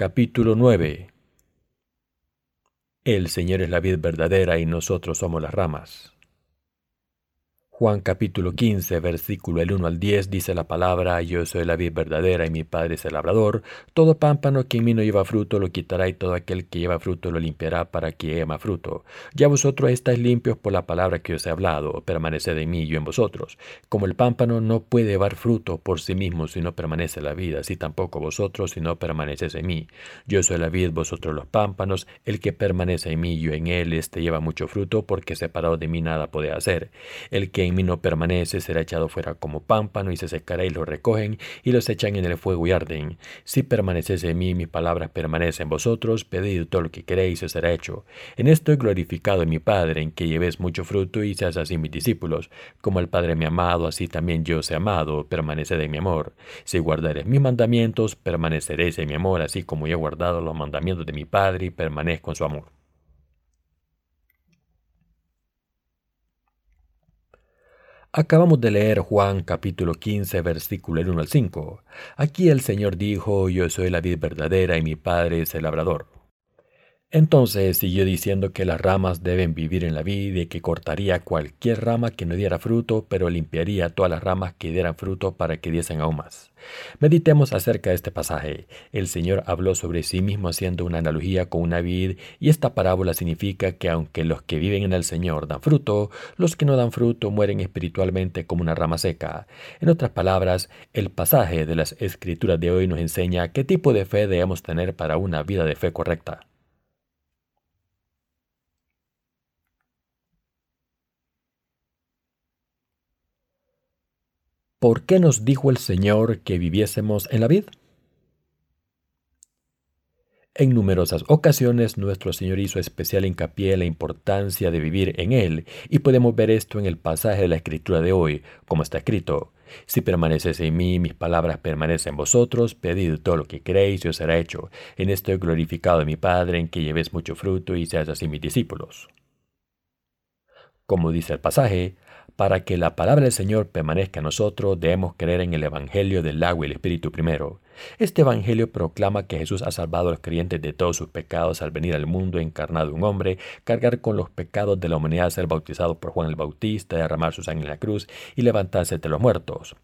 Capítulo 9 El Señor es la vid verdadera y nosotros somos las ramas. Juan capítulo 15, versículo el 1 al 10 dice la palabra, Yo soy la vid verdadera y mi Padre es el labrador. Todo pámpano que en mí no lleva fruto lo quitará y todo aquel que lleva fruto lo limpiará para que más fruto. Ya vosotros estáis limpios por la palabra que os he hablado, permaneced en mí y yo en vosotros. Como el pámpano no puede llevar fruto por sí mismo si no permanece la vida, así tampoco vosotros si no permanecéis en mí. Yo soy la vid, vosotros los pámpanos, el que permanece en mí y yo en él, este lleva mucho fruto porque separado de mí nada puede hacer. El que en mí no permanece será echado fuera como pámpano y se secará y lo recogen y los echan en el fuego y arden. Si permanecéis en mí, mis palabras permanecen en vosotros, pedid todo lo que queréis y será hecho. En esto he glorificado a mi Padre, en que llevéis mucho fruto y seas así mis discípulos. Como el Padre me ha amado, así también yo os he amado, permaneced en mi amor. Si guardaréis mis mandamientos, permaneceréis en mi amor, así como yo he guardado los mandamientos de mi Padre y permanezco en su amor. Acabamos de leer Juan capítulo 15 versículo 1 al 5. Aquí el Señor dijo, yo soy la vid verdadera y mi Padre es el labrador. Entonces siguió diciendo que las ramas deben vivir en la vid y que cortaría cualquier rama que no diera fruto, pero limpiaría todas las ramas que dieran fruto para que diesen aún más. Meditemos acerca de este pasaje. El Señor habló sobre sí mismo haciendo una analogía con una vid y esta parábola significa que aunque los que viven en el Señor dan fruto, los que no dan fruto mueren espiritualmente como una rama seca. En otras palabras, el pasaje de las escrituras de hoy nos enseña qué tipo de fe debemos tener para una vida de fe correcta. ¿Por qué nos dijo el Señor que viviésemos en la vid? En numerosas ocasiones nuestro Señor hizo especial hincapié en la importancia de vivir en Él, y podemos ver esto en el pasaje de la Escritura de hoy, como está escrito, Si permaneces en mí, mis palabras permanecen en vosotros, pedid todo lo que queréis y os será hecho. En esto he glorificado a mi Padre, en que llevéis mucho fruto y seas así mis discípulos. Como dice el pasaje, para que la palabra del Señor permanezca en nosotros, debemos creer en el Evangelio del agua y el Espíritu primero. Este Evangelio proclama que Jesús ha salvado a los creyentes de todos sus pecados al venir al mundo encarnado un hombre, cargar con los pecados de la humanidad, ser bautizado por Juan el Bautista, derramar su sangre en la cruz y levantarse de los muertos.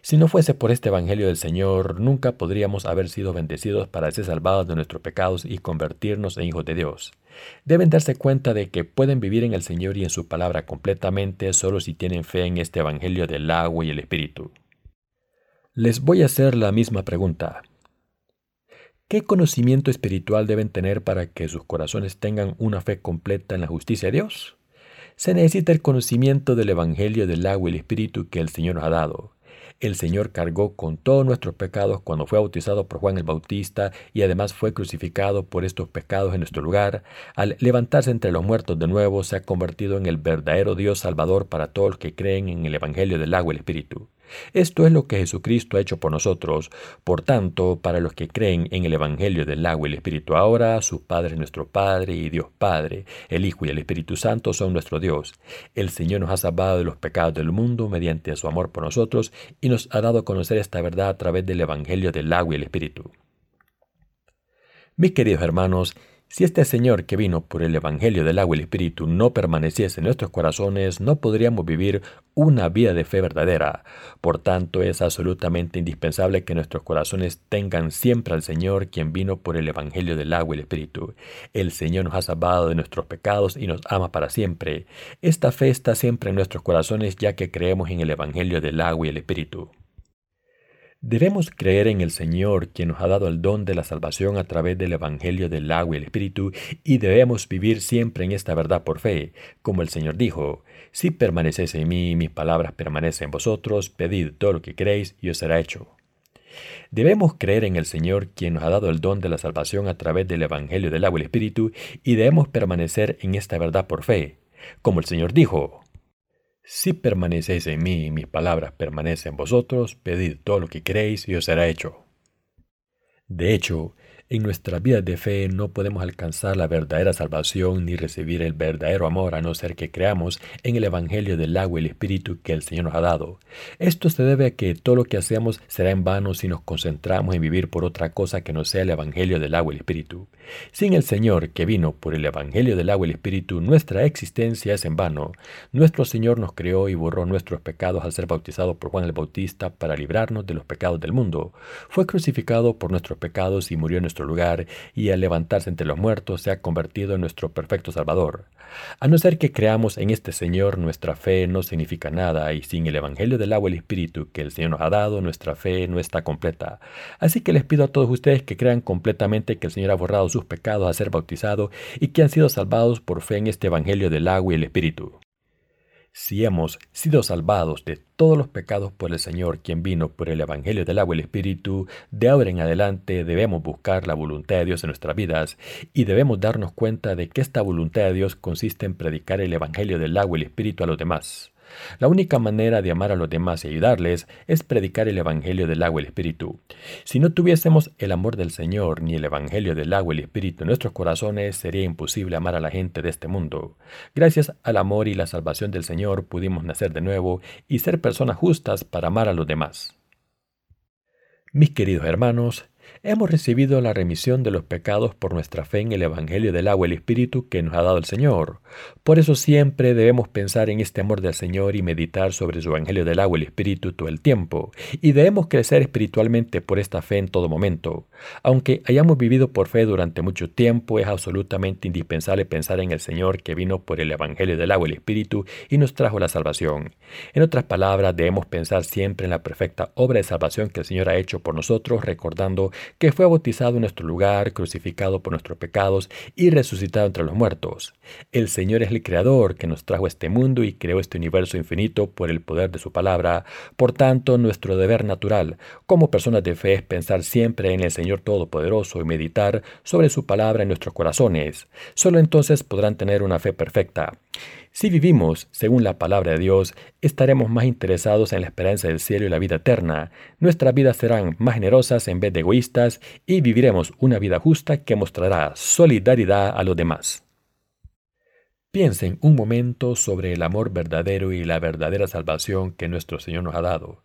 Si no fuese por este Evangelio del Señor, nunca podríamos haber sido bendecidos para ser salvados de nuestros pecados y convertirnos en hijos de Dios. Deben darse cuenta de que pueden vivir en el Señor y en su palabra completamente solo si tienen fe en este Evangelio del agua y el Espíritu. Les voy a hacer la misma pregunta. ¿Qué conocimiento espiritual deben tener para que sus corazones tengan una fe completa en la justicia de Dios? Se necesita el conocimiento del Evangelio del agua y el Espíritu que el Señor nos ha dado. El Señor cargó con todos nuestros pecados cuando fue bautizado por Juan el Bautista y además fue crucificado por estos pecados en nuestro lugar. Al levantarse entre los muertos de nuevo, se ha convertido en el verdadero Dios Salvador para todos los que creen en el Evangelio del agua y el Espíritu. Esto es lo que Jesucristo ha hecho por nosotros. Por tanto, para los que creen en el Evangelio del agua y el Espíritu ahora, su Padre es nuestro Padre y Dios Padre, el Hijo y el Espíritu Santo son nuestro Dios. El Señor nos ha salvado de los pecados del mundo mediante su amor por nosotros y nos ha dado a conocer esta verdad a través del Evangelio del agua y el Espíritu. Mis queridos hermanos, si este Señor que vino por el Evangelio del agua y el Espíritu no permaneciese en nuestros corazones, no podríamos vivir una vida de fe verdadera. Por tanto, es absolutamente indispensable que nuestros corazones tengan siempre al Señor quien vino por el Evangelio del agua y el Espíritu. El Señor nos ha salvado de nuestros pecados y nos ama para siempre. Esta fe está siempre en nuestros corazones ya que creemos en el Evangelio del agua y el Espíritu. Debemos creer en el Señor, quien nos ha dado el don de la salvación a través del Evangelio del agua y el Espíritu, y debemos vivir siempre en esta verdad por fe, como el Señor dijo, Si permanecéis en mí, mis palabras permanecen en vosotros, pedid todo lo que queréis y os será hecho. Debemos creer en el Señor, quien nos ha dado el don de la salvación a través del Evangelio del agua y el Espíritu, y debemos permanecer en esta verdad por fe, como el Señor dijo, si permanecéis en mí y mis palabras permanecen en vosotros, pedid todo lo que queréis y os será hecho. De hecho, En nuestra vida de fe no podemos alcanzar la verdadera salvación ni recibir el verdadero amor a no ser que creamos en el Evangelio del agua y el Espíritu que el Señor nos ha dado. Esto se debe a que todo lo que hacemos será en vano si nos concentramos en vivir por otra cosa que no sea el Evangelio del agua y el Espíritu. Sin el Señor que vino por el Evangelio del agua y el Espíritu, nuestra existencia es en vano. Nuestro Señor nos creó y borró nuestros pecados al ser bautizado por Juan el Bautista para librarnos de los pecados del mundo. Fue crucificado por nuestros pecados y murió en nuestro lugar y al levantarse entre los muertos se ha convertido en nuestro perfecto Salvador. A no ser que creamos en este Señor, nuestra fe no significa nada y sin el Evangelio del agua y el Espíritu que el Señor nos ha dado, nuestra fe no está completa. Así que les pido a todos ustedes que crean completamente que el Señor ha borrado sus pecados al ser bautizado y que han sido salvados por fe en este Evangelio del agua y el Espíritu. Si hemos sido salvados de todos los pecados por el Señor, quien vino por el Evangelio del agua y el Espíritu, de ahora en adelante debemos buscar la voluntad de Dios en nuestras vidas y debemos darnos cuenta de que esta voluntad de Dios consiste en predicar el Evangelio del agua y el Espíritu a los demás. La única manera de amar a los demás y ayudarles es predicar el Evangelio del agua y el Espíritu. Si no tuviésemos el amor del Señor ni el Evangelio del agua y el Espíritu en nuestros corazones, sería imposible amar a la gente de este mundo. Gracias al amor y la salvación del Señor pudimos nacer de nuevo y ser personas justas para amar a los demás. Mis queridos hermanos, hemos recibido la remisión de los pecados por nuestra fe en el Evangelio del agua y el Espíritu que nos ha dado el Señor. Por eso siempre debemos pensar en este amor del Señor y meditar sobre su Evangelio del agua y el Espíritu todo el tiempo, y debemos crecer espiritualmente por esta fe en todo momento. Aunque hayamos vivido por fe durante mucho tiempo, es absolutamente indispensable pensar en el Señor que vino por el Evangelio del agua y el Espíritu y nos trajo la salvación. En otras palabras, debemos pensar siempre en la perfecta obra de salvación que el Señor ha hecho por nosotros, recordando que fue bautizado en nuestro lugar, crucificado por nuestros pecados y resucitado entre los muertos. El Señor es el Creador que nos trajo a este mundo y creó este universo infinito por el poder de su palabra. Por tanto, nuestro deber natural como personas de fe es pensar siempre en el Señor Todopoderoso y meditar sobre su palabra en nuestros corazones. Solo entonces podrán tener una fe perfecta. Si vivimos según la palabra de Dios, estaremos más interesados en la esperanza del cielo y la vida eterna. Nuestras vidas serán más generosas en vez de egoístas y viviremos una vida justa que mostrará solidaridad a los demás. Piensen un momento sobre el amor verdadero y la verdadera salvación que nuestro Señor nos ha dado.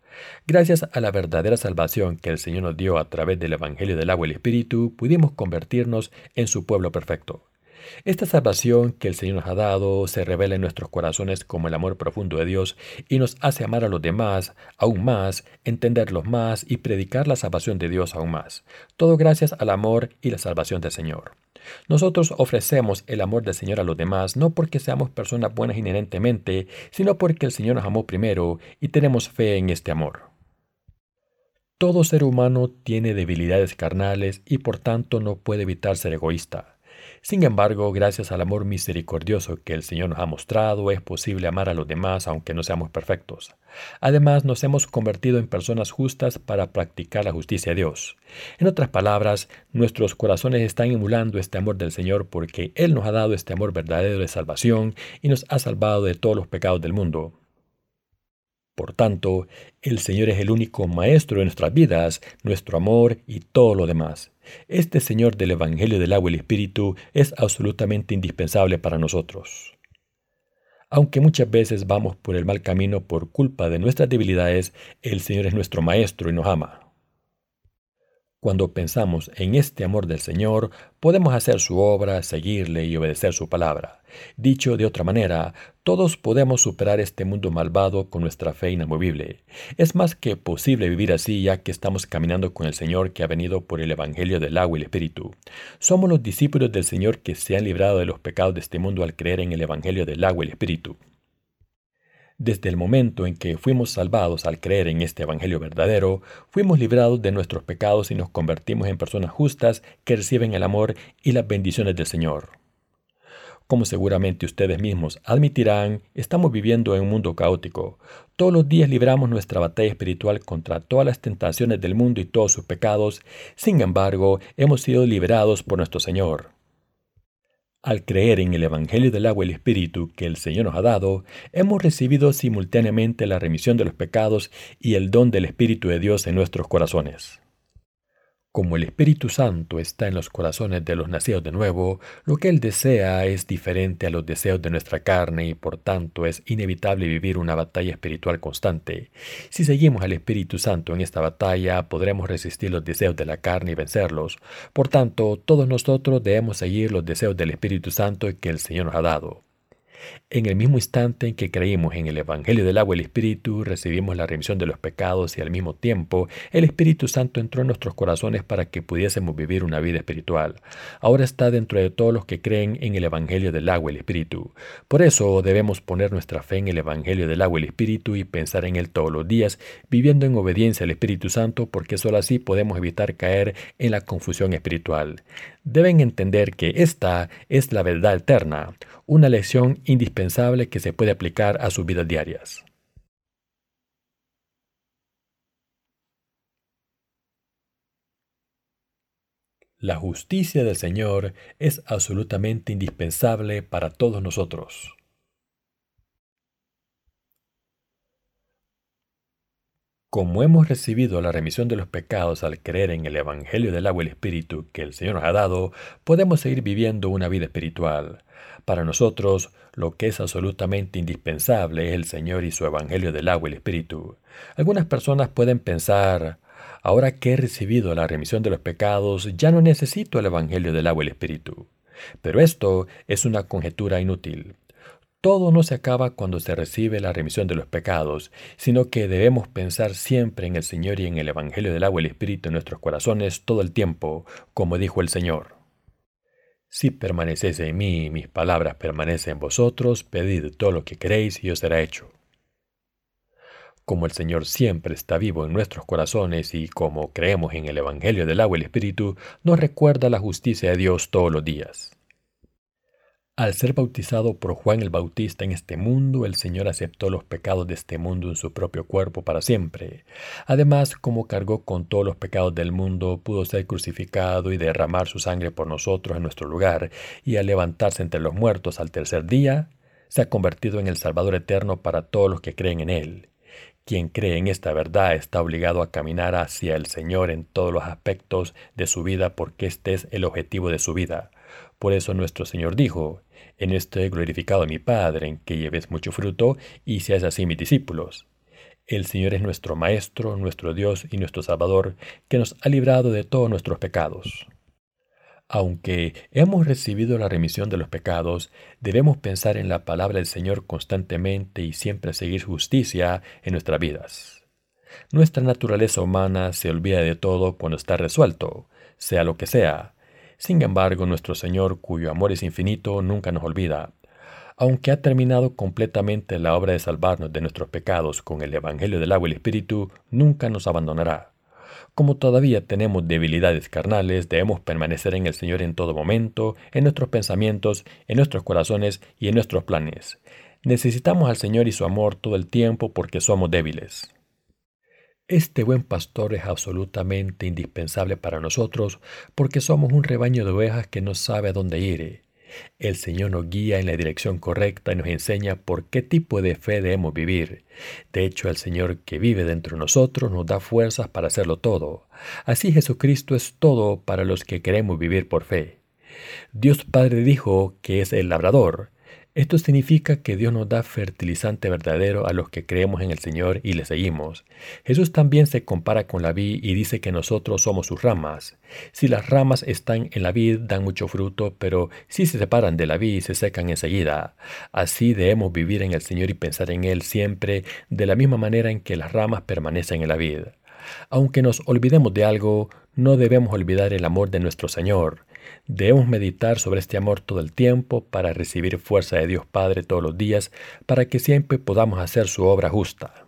Gracias a la verdadera salvación que el Señor nos dio a través del Evangelio del agua y el Espíritu, pudimos convertirnos en su pueblo perfecto. Esta salvación que el Señor nos ha dado se revela en nuestros corazones como el amor profundo de Dios y nos hace amar a los demás aún más, entenderlos más y predicar la salvación de Dios aún más. Todo gracias al amor y la salvación del Señor. Nosotros ofrecemos el amor del Señor a los demás no porque seamos personas buenas inherentemente, sino porque el Señor nos amó primero y tenemos fe en este amor. Todo ser humano tiene debilidades carnales y por tanto no puede evitar ser egoísta. Sin embargo, gracias al amor misericordioso que el Señor nos ha mostrado, es posible amar a los demás aunque no seamos perfectos. Además, nos hemos convertido en personas justas para practicar la justicia de Dios. En otras palabras, nuestros corazones están emulando este amor del Señor porque Él nos ha dado este amor verdadero de salvación y nos ha salvado de todos los pecados del mundo. Por tanto, el Señor es el único Maestro de nuestras vidas, nuestro amor y todo lo demás. Este Señor del Evangelio del agua y el Espíritu es absolutamente indispensable para nosotros. Aunque muchas veces vamos por el mal camino por culpa de nuestras debilidades, el Señor es nuestro Maestro y nos ama. Cuando pensamos en este amor del Señor, podemos hacer su obra, seguirle y obedecer su palabra. Dicho de otra manera, todos podemos superar este mundo malvado con nuestra fe inamovible. Es más que posible vivir así ya que estamos caminando con el Señor que ha venido por el Evangelio del agua y el Espíritu. Somos los discípulos del Señor que se han librado de los pecados de este mundo al creer en el Evangelio del agua y el Espíritu. Desde el momento en que fuimos salvados al creer en este Evangelio verdadero, fuimos librados de nuestros pecados y nos convertimos en personas justas que reciben el amor y las bendiciones del Señor. Como seguramente ustedes mismos admitirán, estamos viviendo en un mundo caótico. Todos los días libramos nuestra batalla espiritual contra todas las tentaciones del mundo y todos sus pecados. Sin embargo, hemos sido liberados por nuestro Señor. Al creer en el Evangelio del agua y el Espíritu que el Señor nos ha dado, hemos recibido simultáneamente la remisión de los pecados y el don del Espíritu de Dios en nuestros corazones. Como el Espíritu Santo está en los corazones de los nacidos de nuevo, lo que Él desea es diferente a los deseos de nuestra carne y por tanto es inevitable vivir una batalla espiritual constante. Si seguimos al Espíritu Santo en esta batalla, podremos resistir los deseos de la carne y vencerlos. Por tanto, todos nosotros debemos seguir los deseos del Espíritu Santo que el Señor nos ha dado. En el mismo instante en que creímos en el Evangelio del agua y el Espíritu, recibimos la remisión de los pecados y al mismo tiempo el Espíritu Santo entró en nuestros corazones para que pudiésemos vivir una vida espiritual. Ahora está dentro de todos los que creen en el Evangelio del agua y el Espíritu. Por eso debemos poner nuestra fe en el Evangelio del agua y el Espíritu y pensar en él todos los días, viviendo en obediencia al Espíritu Santo, porque solo así podemos evitar caer en la confusión espiritual. Deben entender que esta es la verdad eterna, una lección indispensable que se puede aplicar a sus vidas diarias. La justicia del Señor es absolutamente indispensable para todos nosotros. Como hemos recibido la remisión de los pecados al creer en el Evangelio del agua y el Espíritu que el Señor nos ha dado, podemos seguir viviendo una vida espiritual. Para nosotros, lo que es absolutamente indispensable es el Señor y su Evangelio del agua y el Espíritu. Algunas personas pueden pensar, ahora que he recibido la remisión de los pecados, ya no necesito el Evangelio del agua y el Espíritu. Pero esto es una conjetura inútil. Todo no se acaba cuando se recibe la remisión de los pecados, sino que debemos pensar siempre en el Señor y en el Evangelio del agua y el Espíritu en nuestros corazones todo el tiempo, como dijo el Señor. Si permanecéis en mí y mis palabras permanecen en vosotros, pedid todo lo que queréis y os será hecho. Como el Señor siempre está vivo en nuestros corazones y como creemos en el Evangelio del agua y el Espíritu, nos recuerda la justicia de Dios todos los días. Al ser bautizado por Juan el Bautista en este mundo, el Señor aceptó los pecados de este mundo en su propio cuerpo para siempre. Además, como cargó con todos los pecados del mundo, pudo ser crucificado y derramar su sangre por nosotros en nuestro lugar, y al levantarse entre los muertos al tercer día, se ha convertido en el Salvador eterno para todos los que creen en Él. Quien cree en esta verdad está obligado a caminar hacia el Señor en todos los aspectos de su vida porque este es el objetivo de su vida. Por eso nuestro Señor dijo, en esto he glorificado a mi Padre, en que lleves mucho fruto y seas así mis discípulos. El Señor es nuestro Maestro, nuestro Dios y nuestro Salvador, que nos ha librado de todos nuestros pecados. Aunque hemos recibido la remisión de los pecados, debemos pensar en la palabra del Señor constantemente y siempre seguir justicia en nuestras vidas. Nuestra naturaleza humana se olvida de todo cuando está resuelto, sea lo que sea, sin embargo, nuestro Señor, cuyo amor es infinito, nunca nos olvida. Aunque ha terminado completamente la obra de salvarnos de nuestros pecados con el Evangelio del agua y el Espíritu, nunca nos abandonará. Como todavía tenemos debilidades carnales, debemos permanecer en el Señor en todo momento, en nuestros pensamientos, en nuestros corazones y en nuestros planes. Necesitamos al Señor y su amor todo el tiempo porque somos débiles. Este buen pastor es absolutamente indispensable para nosotros porque somos un rebaño de ovejas que no sabe a dónde ir. El Señor nos guía en la dirección correcta y nos enseña por qué tipo de fe debemos vivir. De hecho, el Señor que vive dentro de nosotros nos da fuerzas para hacerlo todo. Así Jesucristo es todo para los que queremos vivir por fe. Dios Padre dijo que es el labrador. Esto significa que Dios nos da fertilizante verdadero a los que creemos en el Señor y le seguimos. Jesús también se compara con la vid y dice que nosotros somos sus ramas. Si las ramas están en la vid dan mucho fruto, pero si se separan de la vid se secan enseguida. Así debemos vivir en el Señor y pensar en Él siempre de la misma manera en que las ramas permanecen en la vid. Aunque nos olvidemos de algo, no debemos olvidar el amor de nuestro Señor. Debemos meditar sobre este amor todo el tiempo para recibir fuerza de Dios Padre todos los días, para que siempre podamos hacer su obra justa.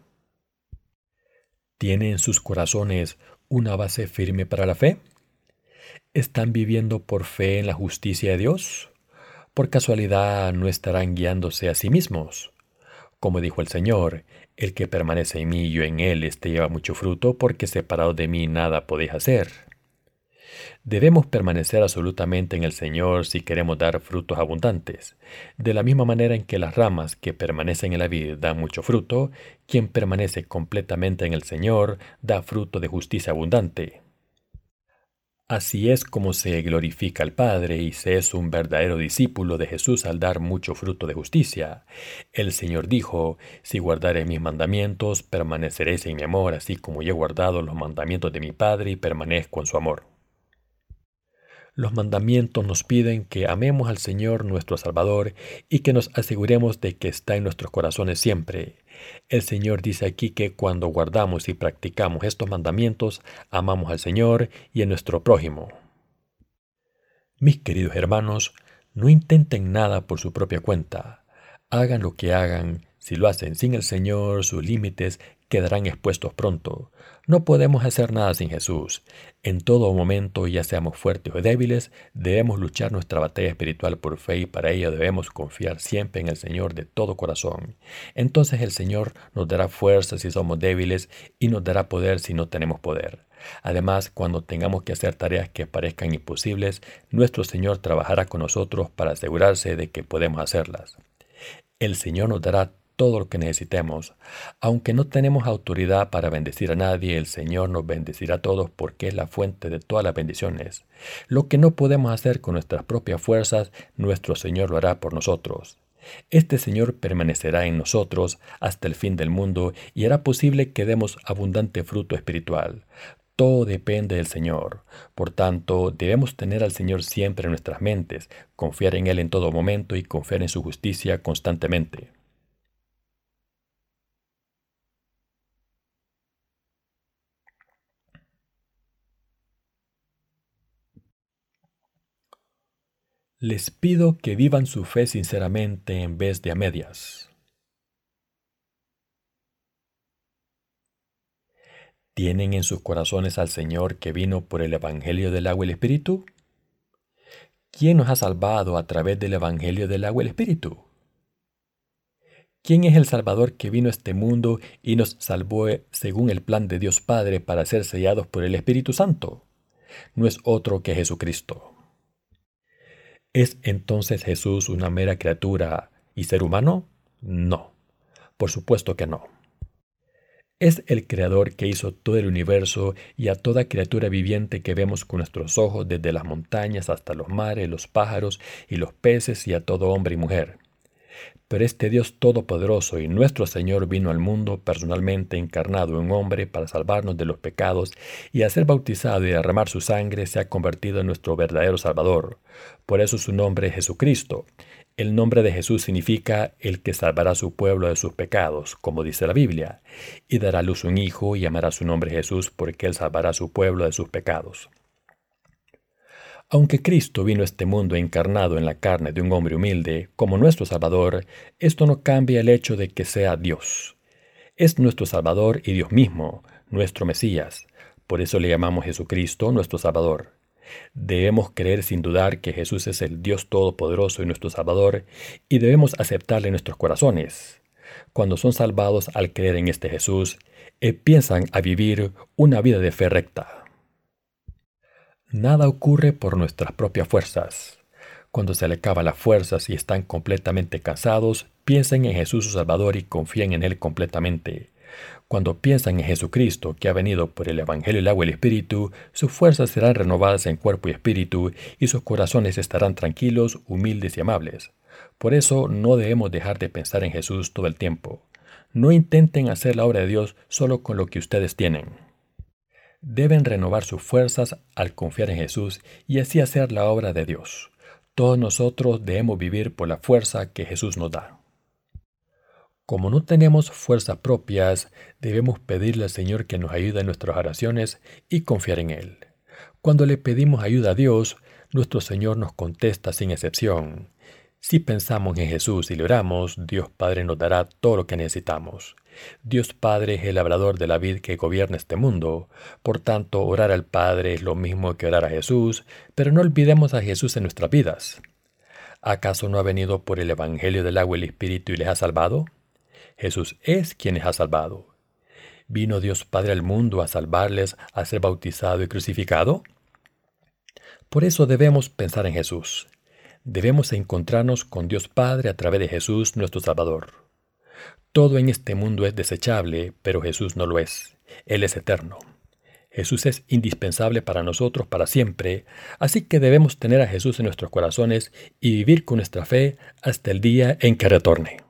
¿Tienen en sus corazones una base firme para la fe? ¿Están viviendo por fe en la justicia de Dios? ¿Por casualidad no estarán guiándose a sí mismos? Como dijo el Señor, el que permanece en mí y yo en él, este lleva mucho fruto, porque separado de mí nada podéis hacer. Debemos permanecer absolutamente en el Señor si queremos dar frutos abundantes. De la misma manera en que las ramas que permanecen en la vid dan mucho fruto, quien permanece completamente en el Señor da fruto de justicia abundante. Así es como se glorifica al Padre y se es un verdadero discípulo de Jesús al dar mucho fruto de justicia. El Señor dijo, si guardareis mis mandamientos, permaneceréis en mi amor, así como yo he guardado los mandamientos de mi Padre y permanezco en su amor. Los mandamientos nos piden que amemos al Señor nuestro Salvador y que nos aseguremos de que está en nuestros corazones siempre. El Señor dice aquí que cuando guardamos y practicamos estos mandamientos, amamos al Señor y a nuestro prójimo. Mis queridos hermanos, no intenten nada por su propia cuenta. Hagan lo que hagan, si lo hacen sin el Señor, sus límites quedarán expuestos pronto. No podemos hacer nada sin Jesús. En todo momento, ya seamos fuertes o débiles, debemos luchar nuestra batalla espiritual por fe y para ello debemos confiar siempre en el Señor de todo corazón. Entonces el Señor nos dará fuerza si somos débiles y nos dará poder si no tenemos poder. Además, cuando tengamos que hacer tareas que parezcan imposibles, nuestro Señor trabajará con nosotros para asegurarse de que podemos hacerlas. El Señor nos dará todo lo que necesitemos. Aunque no tenemos autoridad para bendecir a nadie, el Señor nos bendecirá a todos porque es la fuente de todas las bendiciones. Lo que no podemos hacer con nuestras propias fuerzas, nuestro Señor lo hará por nosotros. Este Señor permanecerá en nosotros hasta el fin del mundo y hará posible que demos abundante fruto espiritual. Todo depende del Señor. Por tanto, debemos tener al Señor siempre en nuestras mentes, confiar en Él en todo momento y confiar en su justicia constantemente. Les pido que vivan su fe sinceramente en vez de a medias. ¿Tienen en sus corazones al Señor que vino por el Evangelio del agua y el Espíritu? ¿Quién nos ha salvado a través del Evangelio del agua y el Espíritu? ¿Quién es el Salvador que vino a este mundo y nos salvó según el plan de Dios Padre para ser sellados por el Espíritu Santo? No es otro que Jesucristo. ¿Es entonces Jesús una mera criatura y ser humano? No, por supuesto que no. Es el Creador que hizo todo el universo y a toda criatura viviente que vemos con nuestros ojos desde las montañas hasta los mares, los pájaros y los peces y a todo hombre y mujer. Pero este Dios todopoderoso y nuestro Señor vino al mundo personalmente encarnado en hombre para salvarnos de los pecados y a ser bautizado y derramar su sangre se ha convertido en nuestro verdadero Salvador. Por eso su nombre es Jesucristo. El nombre de Jesús significa el que salvará a su pueblo de sus pecados, como dice la Biblia, y dará a luz un hijo y llamará su nombre Jesús porque él salvará a su pueblo de sus pecados. Aunque Cristo vino a este mundo encarnado en la carne de un hombre humilde, como nuestro Salvador, esto no cambia el hecho de que sea Dios. Es nuestro Salvador y Dios mismo, nuestro Mesías. Por eso le llamamos Jesucristo nuestro Salvador. Debemos creer sin dudar que Jesús es el Dios Todopoderoso y nuestro Salvador, y debemos aceptarle en nuestros corazones. Cuando son salvados al creer en este Jesús, empiezan a vivir una vida de fe recta. Nada ocurre por nuestras propias fuerzas. Cuando se le acaban las fuerzas y están completamente cansados, piensen en Jesús su Salvador y confíen en Él completamente. Cuando piensan en Jesucristo, que ha venido por el Evangelio, el agua y el Espíritu, sus fuerzas serán renovadas en cuerpo y espíritu, y sus corazones estarán tranquilos, humildes y amables. Por eso no debemos dejar de pensar en Jesús todo el tiempo. No intenten hacer la obra de Dios solo con lo que ustedes tienen deben renovar sus fuerzas al confiar en Jesús y así hacer la obra de Dios. Todos nosotros debemos vivir por la fuerza que Jesús nos da. Como no tenemos fuerzas propias, debemos pedirle al Señor que nos ayude en nuestras oraciones y confiar en Él. Cuando le pedimos ayuda a Dios, nuestro Señor nos contesta sin excepción. Si pensamos en Jesús y le oramos, Dios Padre nos dará todo lo que necesitamos. Dios Padre es el labrador de la vid que gobierna este mundo. Por tanto, orar al Padre es lo mismo que orar a Jesús, pero no olvidemos a Jesús en nuestras vidas. ¿Acaso no ha venido por el Evangelio del agua y el Espíritu y les ha salvado? Jesús es quien les ha salvado. ¿Vino Dios Padre al mundo a salvarles, a ser bautizado y crucificado? Por eso debemos pensar en Jesús. Debemos encontrarnos con Dios Padre a través de Jesús nuestro Salvador. Todo en este mundo es desechable, pero Jesús no lo es. Él es eterno. Jesús es indispensable para nosotros para siempre, así que debemos tener a Jesús en nuestros corazones y vivir con nuestra fe hasta el día en que retorne.